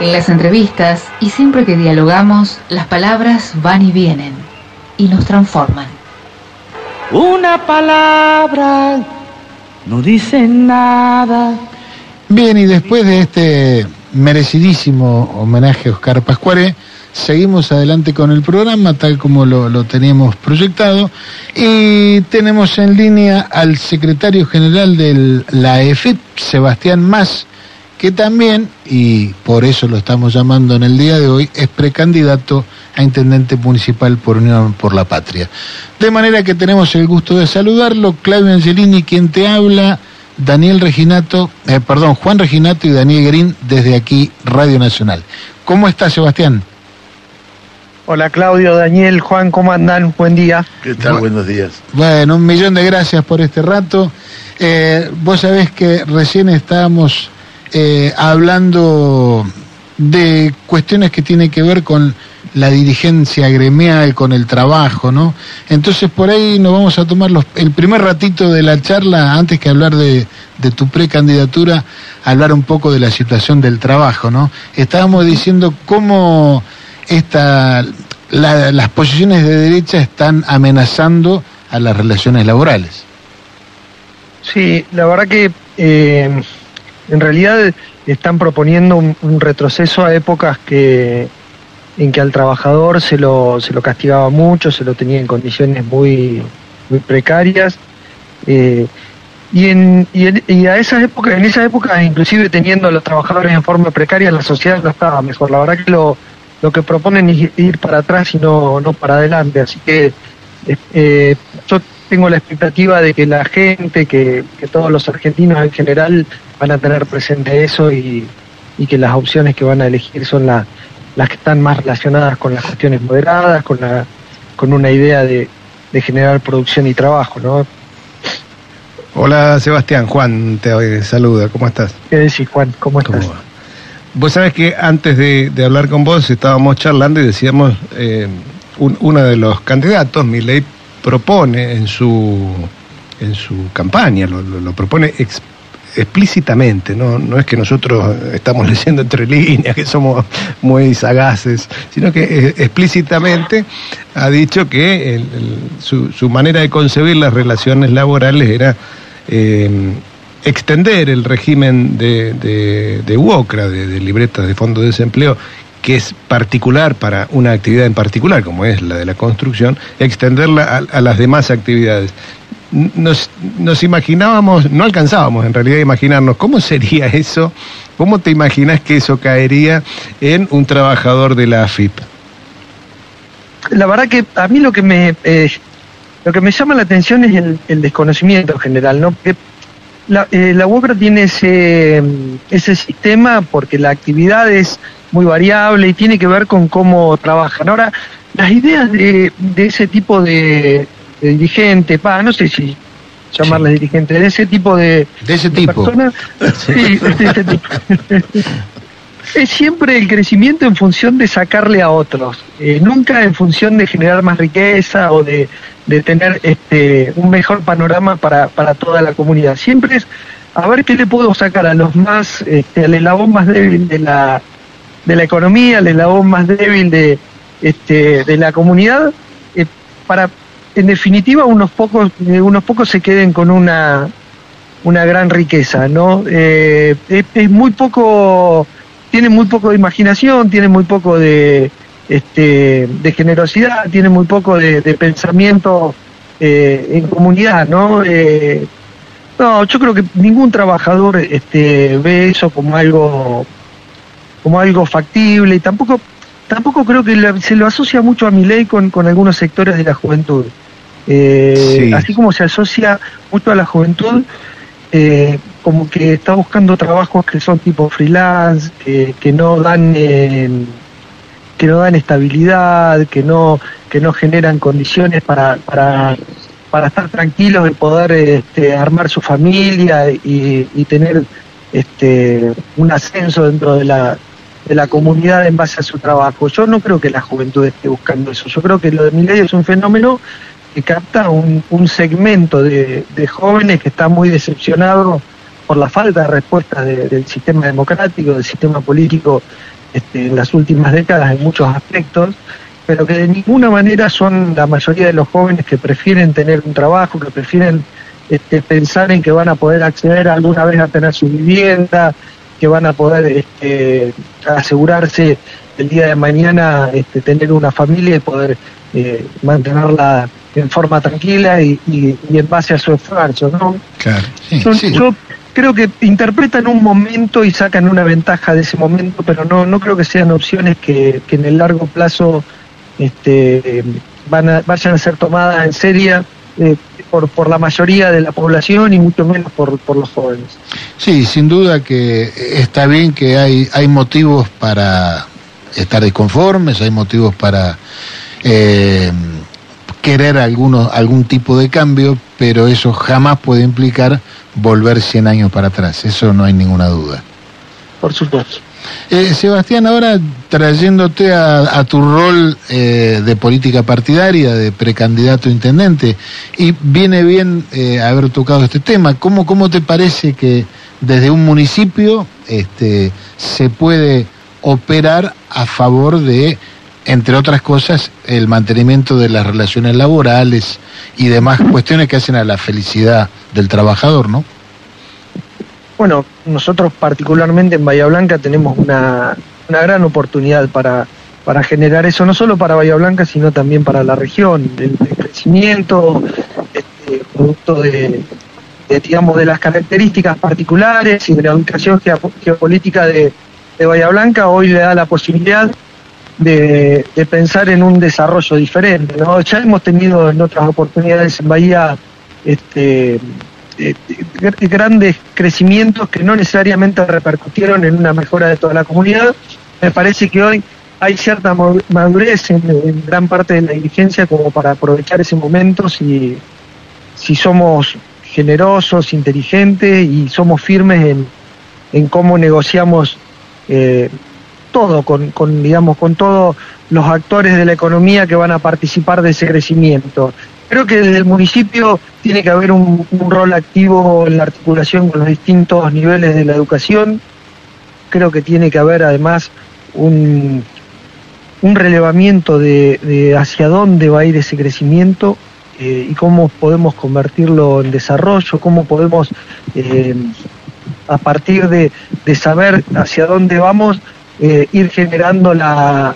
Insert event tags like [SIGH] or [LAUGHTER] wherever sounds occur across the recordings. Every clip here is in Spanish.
En las entrevistas y siempre que dialogamos, las palabras van y vienen y nos transforman. Una palabra no dice nada. Bien, y después de este merecidísimo homenaje a Oscar Pascuare, seguimos adelante con el programa tal como lo, lo, teníamos proyectado y tenemos en línea al secretario general de la EFIP, Sebastián Más, que también, y por eso lo estamos llamando en el día de hoy, es precandidato a intendente municipal por Unión por la Patria. De manera que tenemos el gusto de saludarlo, Claudio Angelini, quien te habla, Daniel Reginato, eh, perdón, Juan Reginato y Daniel Green desde aquí, Radio Nacional. ¿Cómo está Sebastián? Hola Claudio, Daniel, Juan, ¿cómo andan? Buen día. ¿Qué tal? Buenos días. Bueno, un millón de gracias por este rato. Eh, vos sabés que recién estábamos eh, hablando de cuestiones que tienen que ver con la dirigencia gremial, con el trabajo, ¿no? Entonces por ahí nos vamos a tomar los, el primer ratito de la charla, antes que hablar de, tu precandidatura, hablar un poco de la situación del trabajo, ¿no? Estábamos diciendo cómo esta, la, las posiciones de derecha están amenazando a las relaciones laborales. Sí, la verdad que eh, en realidad están proponiendo un, retroceso a épocas que en que al trabajador se lo, se lo castigaba mucho, se lo tenía en condiciones muy, muy precarias. Eh, y, en, y, en, y, a esas épocas, en esas épocas, inclusive teniendo a los trabajadores en forma precaria, la sociedad no estaba mejor. La verdad que lo, lo que proponen es ir para atrás y no, no para adelante. Así que eh, yo tengo la expectativa de que la gente, que, que, todos los argentinos en general van a tener presente eso y, y que las opciones que van a elegir son las las que están más relacionadas con las cuestiones moderadas, con la con una idea de, de generar producción y trabajo, ¿no? Hola Sebastián, Juan te saluda, ¿cómo estás? ¿Qué decís Juan? ¿Cómo estás? ¿Cómo Vos sabés que antes de, de, hablar con vos estábamos charlando y decíamos, eh, un, uno de los candidatos, Milei, propone en su, en su campaña, lo, propone ex, explícitamente, ¿no? no es que nosotros estamos [LAUGHS] leyendo entre líneas, que somos muy sagaces, sino que explícitamente ha dicho que su, su, manera de concebir las relaciones laborales era eh, extender el régimen de, de, de UOCRA, de, de libretas de fondo de desempleo, que es particular para una actividad en particular, como es la de la construcción, extenderla a, a las demás actividades nos, nos, imaginábamos, no alcanzábamos en realidad a imaginarnos cómo sería eso, cómo te imaginas que eso caería en un trabajador de la AFIP. La verdad que a mí lo que me eh, lo que me llama la atención es el, el desconocimiento general, ¿no? La, eh, la UOCRA tiene ese, ese sistema porque la actividad es muy variable y tiene que ver con cómo trabajan. Ahora, las ideas de, de ese tipo de, de dirigente, pa, no sé si llamarle sí. dirigente, de ese tipo de, de, ese tipo. personas, sí, de tipo. [LAUGHS] es siempre el crecimiento en función de sacarle a otros, eh, nunca en función de generar más riqueza o de, de tener este, un mejor panorama para, para toda la comunidad. Siempre es a ver qué le puedo sacar a los más, este, al eslabón más débil de la, de la economía, al eslabón más débil de, este, de la comunidad, eh, para en definitiva unos pocos eh, unos pocos se queden con una una gran riqueza no eh, es, es, muy poco tiene muy poco de imaginación tiene muy poco de este de generosidad tiene muy poco de, de pensamiento eh, en comunidad no eh, no yo creo que ningún trabajador este ve eso como algo como algo factible y tampoco tampoco creo que lo, se lo asocia mucho a mi ley con, con algunos sectores de la juventud eh, sí. Así como se asocia mucho a la juventud, eh, como que está buscando trabajos que son tipo freelance, que, que no dan eh, que no dan estabilidad, que no que no generan condiciones para para, para estar tranquilos y poder este, armar su familia y, y tener este un ascenso dentro de la de la comunidad en base a su trabajo. Yo no creo que la juventud esté buscando eso. Yo creo que lo de mi ley es un fenómeno que capta un, un segmento de, de, jóvenes que está muy decepcionado por la falta de respuesta de, del sistema democrático, del sistema político este, en las últimas décadas en muchos aspectos, pero que de ninguna manera son la mayoría de los jóvenes que prefieren tener un trabajo, que prefieren este, pensar en que van a poder acceder alguna vez a tener su vivienda, que van a poder este, asegurarse el día de mañana este, tener una familia y poder eh, mantenerla en forma tranquila y, en base a su esfuerzo, ¿no? Claro. Yo creo que interpretan un momento y sacan una ventaja de ese momento, pero no, no creo que sean opciones que, en el largo plazo este, van a, vayan a ser tomadas en serio eh, por, por la mayoría de la población y mucho menos por, por los jóvenes. Sí, sin duda que está bien que hay, hay motivos para estar desconformes, hay motivos para eh, querer algunos, algún tipo de cambio, pero eso jamás puede implicar volver 100 años para atrás, eso no hay ninguna duda. Por supuesto. Eh, Sebastián, ahora trayéndote a, tu rol eh, de política partidaria, de precandidato a intendente, y viene bien eh, haber tocado este tema, ¿cómo, ¿cómo te parece que desde un municipio este, se puede operar a favor de entre otras cosas, el mantenimiento de las relaciones laborales y demás cuestiones que hacen a la felicidad del trabajador, ¿no? Bueno, nosotros particularmente en Bahía Blanca tenemos una, una gran oportunidad para, para generar eso, no solo para Bahía Blanca, sino también para la región, el, crecimiento, este, producto de, digamos, de las características particulares y de la ubicación geopolítica de, de Bahía Blanca, hoy le da la posibilidad de, pensar en un desarrollo diferente. ¿no? Ya hemos tenido en otras oportunidades en Bahía este, eh, grandes crecimientos que no necesariamente repercutieron en una mejora de toda la comunidad. Me parece que hoy hay cierta madurez en, gran parte de la dirigencia como para aprovechar ese momento si, si somos generosos, inteligentes y somos firmes en, en cómo negociamos eh, todo, con, con, digamos, con todos los actores de la economía que van a participar de ese crecimiento. Creo que desde el municipio tiene que haber un, rol activo en la articulación con los distintos niveles de la educación. Creo que tiene que haber además un, un relevamiento de, hacia dónde va a ir ese crecimiento eh, y cómo podemos convertirlo en desarrollo, cómo podemos, eh, a partir de, de saber hacia dónde vamos, eh, ir generando la,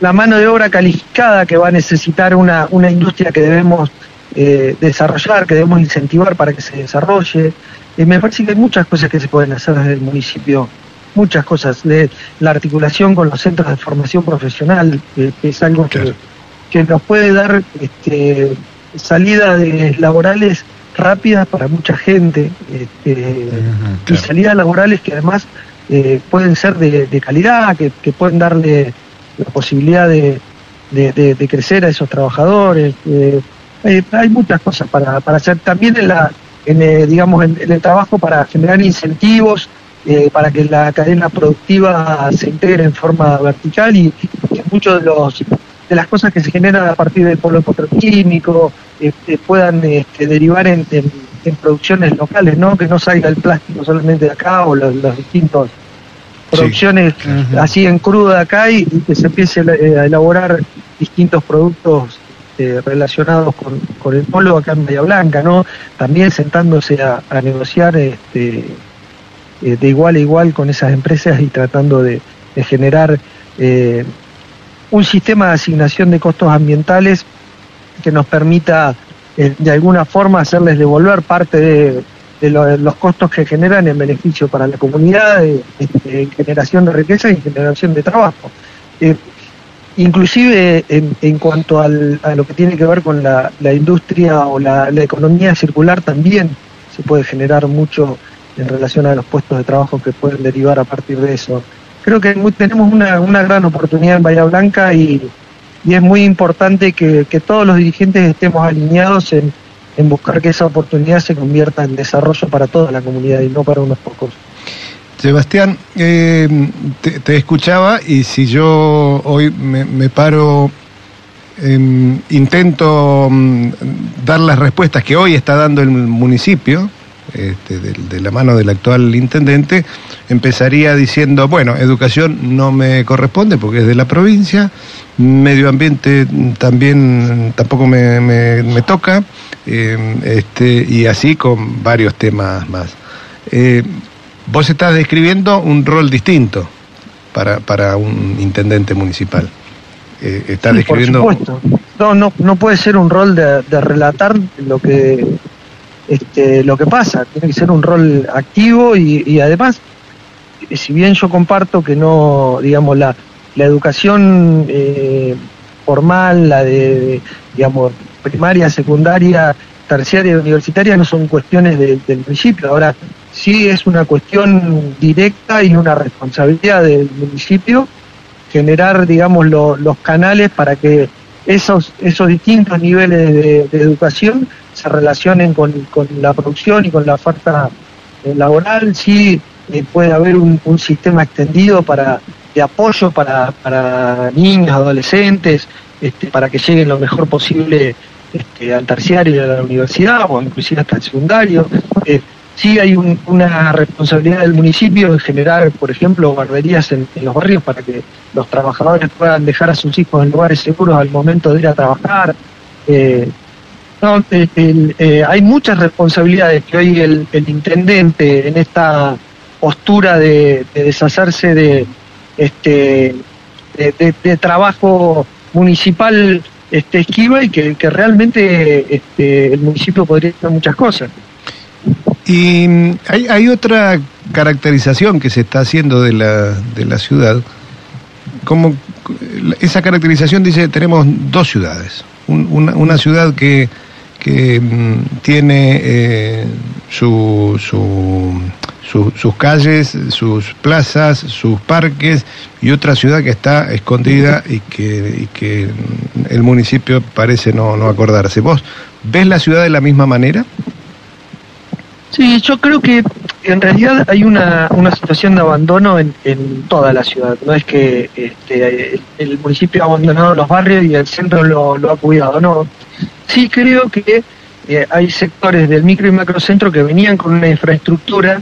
la, mano de obra calificada que va a necesitar una, una industria que debemos eh, desarrollar, que debemos incentivar para que se desarrolle. Eh, me parece que hay muchas cosas que se pueden hacer desde el municipio, muchas cosas, de la articulación con los centros de formación profesional, que es algo que, que, nos puede dar este, salida de laborales rápidas para mucha gente este, y salidas laborales que además eh, pueden ser de, calidad, que, pueden darle la posibilidad de, crecer a esos trabajadores. Eh, hay, muchas cosas para, hacer también en la en, digamos en, el trabajo para generar incentivos eh, para que la cadena productiva se integre en forma vertical y, que muchos de los de las cosas que se generan a partir del polo petroquímico puedan este, derivar en producciones locales, ¿no? Que no salga el plástico solamente de acá o los, distintos producciones así en crudo de acá y, que se empiece a elaborar distintos productos eh, relacionados con, el polo acá en Bahía Blanca, ¿no? También sentándose a, negociar este, eh, de igual a igual con esas empresas y tratando de, generar eh, un sistema de asignación de costos ambientales que nos permita eh, de alguna forma hacerles devolver parte de, los costos que generan en beneficio para la comunidad, en generación de riqueza y generación de trabajo. Eh, inclusive en, cuanto a lo que tiene que ver con la, industria o la, economía circular también se puede generar mucho en relación a los puestos de trabajo que pueden derivar a partir de eso. Creo que tenemos una, una gran oportunidad en Bahía Blanca y, y es muy importante que, todos los dirigentes estemos alineados en, buscar que esa oportunidad se convierta en desarrollo para toda la comunidad y no para unos pocos. Sebastián, eh, te, escuchaba y si yo hoy me, paro, intento mm, dar las respuestas que hoy está dando el municipio, este, de, de la mano del actual intendente, empezaría diciendo, bueno, educación no me corresponde porque es de la provincia, medio ambiente también tampoco me, me- me toca, eh, este, y así con varios temas más. Eh, vos estás describiendo un rol distinto para, para un intendente municipal. Eh, estás Sí, por describiendo... supuesto. No, no, no puede ser un rol de, de relatar lo que este, lo que pasa. Tiene que ser un rol activo y, además, eh, si bien yo comparto que no, digamos, la, la educación eh, formal, la de, digamos, primaria, secundaria, terciaria y universitaria no son cuestiones de- del municipio. Ahora, sí es una cuestión directa y una responsabilidad del municipio generar, digamos, lo- los canales para que esos, esos distintos niveles de, de educación se relacionen con, con la producción y con la oferta eh, laboral. Sí eh, puede haber un, sistema extendido para de apoyo para, para niños, adolescentes, este, para que lleguen lo mejor posible este, al terciario y a la universidad o inclusive hasta el secundario. Eh, sí hay un- una responsabilidad del municipio en generar, por ejemplo, guarderías en, los barrios para que los trabajadores puedan dejar a sus hijos en lugares seguros al momento de ir a trabajar. No, eh, eh, hay muchas responsabilidades que hoy el, el intendente en esta postura de, de deshacerse de este de, trabajo municipal este esquiva y que, que realmente este, el municipio podría hacer muchas cosas. Y mm, hay, hay otra caracterización que se está haciendo de la, de la ciudad. Como esa caracterización dice, tenemos dos ciudades. Un- una, una ciudad que, que mm, tiene eh, su, su- su- sus calles, sus plazas, sus parques, y otra ciudad que está escondida y que, y que mm, el municipio parece no, no acordarse. ¿Vos ves la ciudad de la misma manera? Sí, yo creo que en realidad hay una, una situación de abandono en, toda la ciudad. No es que este, el, municipio ha abandonado los barrios y el centro lo ha cuidado, no. Sí creo que eh, hay sectores del micro y macrocentro que venían con una infraestructura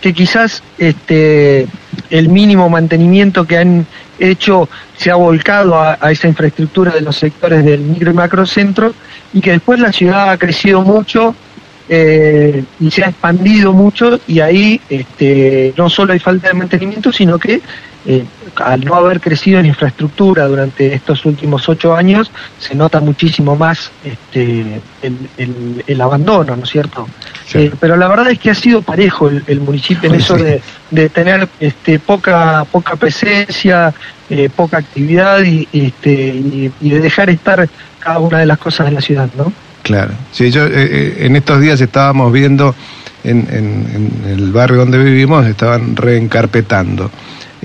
que quizás este, el mínimo mantenimiento que han hecho se ha volcado a, a esa infraestructura de los sectores del micro y macrocentro y que después la ciudad ha crecido mucho eh, y se ha expandido mucho y ahí este, no solo hay falta de mantenimiento, sino que eh, al no haber crecido en infraestructura durante estos últimos ocho años, se nota muchísimo más este, el, el- el abandono, ¿no es cierto? Claro. Eh, pero la verdad es que ha sido parejo el, el municipio en Sí. eso de, de tener este, poca, poca presencia, eh, poca actividad y, y, este, y, y de dejar estar cada una de las cosas de la ciudad, ¿no? Claro. Sí, yo eh, eh, en estos días estábamos viendo en, en- en el barrio donde vivimos, estaban reencarpetando.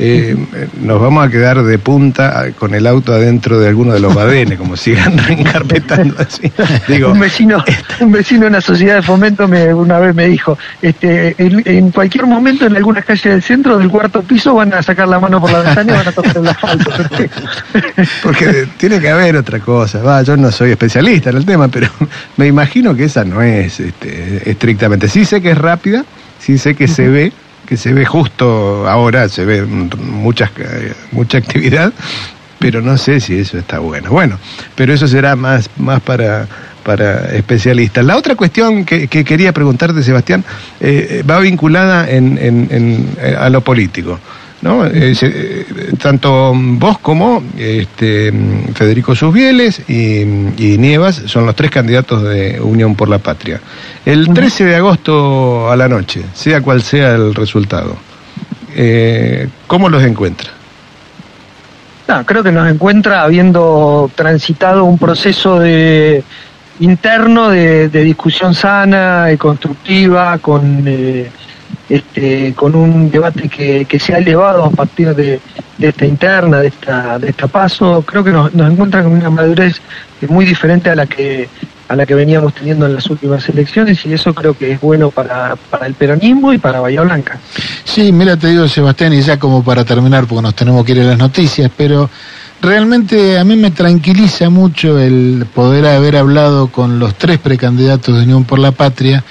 Eh, eh, nos vamos a quedar de punta ah, con el auto adentro de alguno de los badenes, como sigan [LAUGHS] reencarpetando así. Digo, un vecino, un vecino en la sociedad de fomento me, una vez me dijo, este, en, en cualquier momento en algunas calles del centro del cuarto piso van a sacar la mano por la ventana y van a tocar el asfalto. [LAUGHS] porque tiene que haber otra cosa. Va, yo no soy especialista en el tema, pero [LAUGHS] me imagino que esa no es este, estrictamente. Sí sé que es rápida, sí sé que se ve, que se ve justo ahora, se ve muchas, eh, mucha actividad, pero no sé si eso está bueno. Bueno, pero eso será más, más para, para especialistas. La otra cuestión que, que quería preguntarte, Sebastián, eh, va vinculada en, en- en- eh, a lo político. ¿No? Eh, tanto vos como este, Federico Susbieles y, y Nievas son los tres candidatos de Unión por la Patria. El 13 de agosto a la noche, sea cual sea el resultado, eh, ¿cómo los encuentra? No, creo que nos encuentra habiendo transitado un proceso de interno de, de discusión sana y constructiva, con eh, este, con un debate que, que se ha elevado a partir de, de esta interna, de esta, de esta paso, creo que nos, nos encuentra con una madurez muy diferente a la que a la que veníamos teniendo en las últimas elecciones y eso creo que es bueno para, para el peronismo y para Bahía Blanca. Sí, mira, te digo, Sebastián, y ya como para terminar, porque nos tenemos que ir a las noticias, pero realmente a mí me tranquiliza mucho el poder haber hablado con los tres precandidatos de Unión por la Patria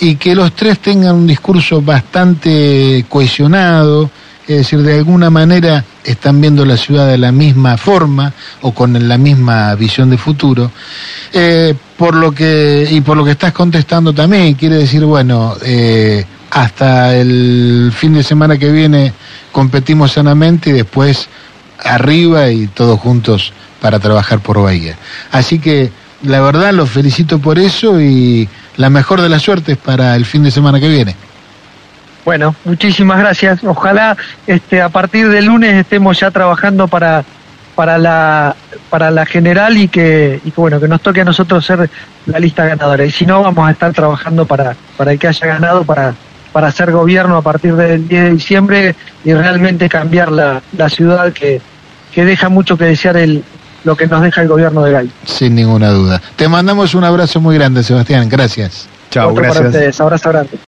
y que los tres tengan un discurso bastante cohesionado, es decir, de alguna manera están viendo la ciudad de la misma forma o con la misma visión de futuro. Eh, por lo que, y por lo que estás contestando también, quiere decir, bueno, eh, hasta el fin de semana que viene competimos sanamente y después arriba y todos juntos para trabajar por Bahía. Así que la verdad los felicito por eso y la mejor de las suertes para el fin de semana que viene. Bueno, muchísimas gracias. Ojalá este, a partir del lunes estemos ya trabajando para, para, la, para la general y que, y que, bueno, que nos toque a nosotros ser la lista ganadora. Y si no, vamos a estar trabajando para, para el que haya ganado, para, para hacer gobierno a partir del 10 de diciembre y realmente cambiar la, la ciudad que, que deja mucho que desear el, lo que nos deja el gobierno de Gay. Sin ninguna duda. Te mandamos un abrazo muy grande, Sebastián. Gracias. Chao, gracias. Para ustedes. Abrazo grande.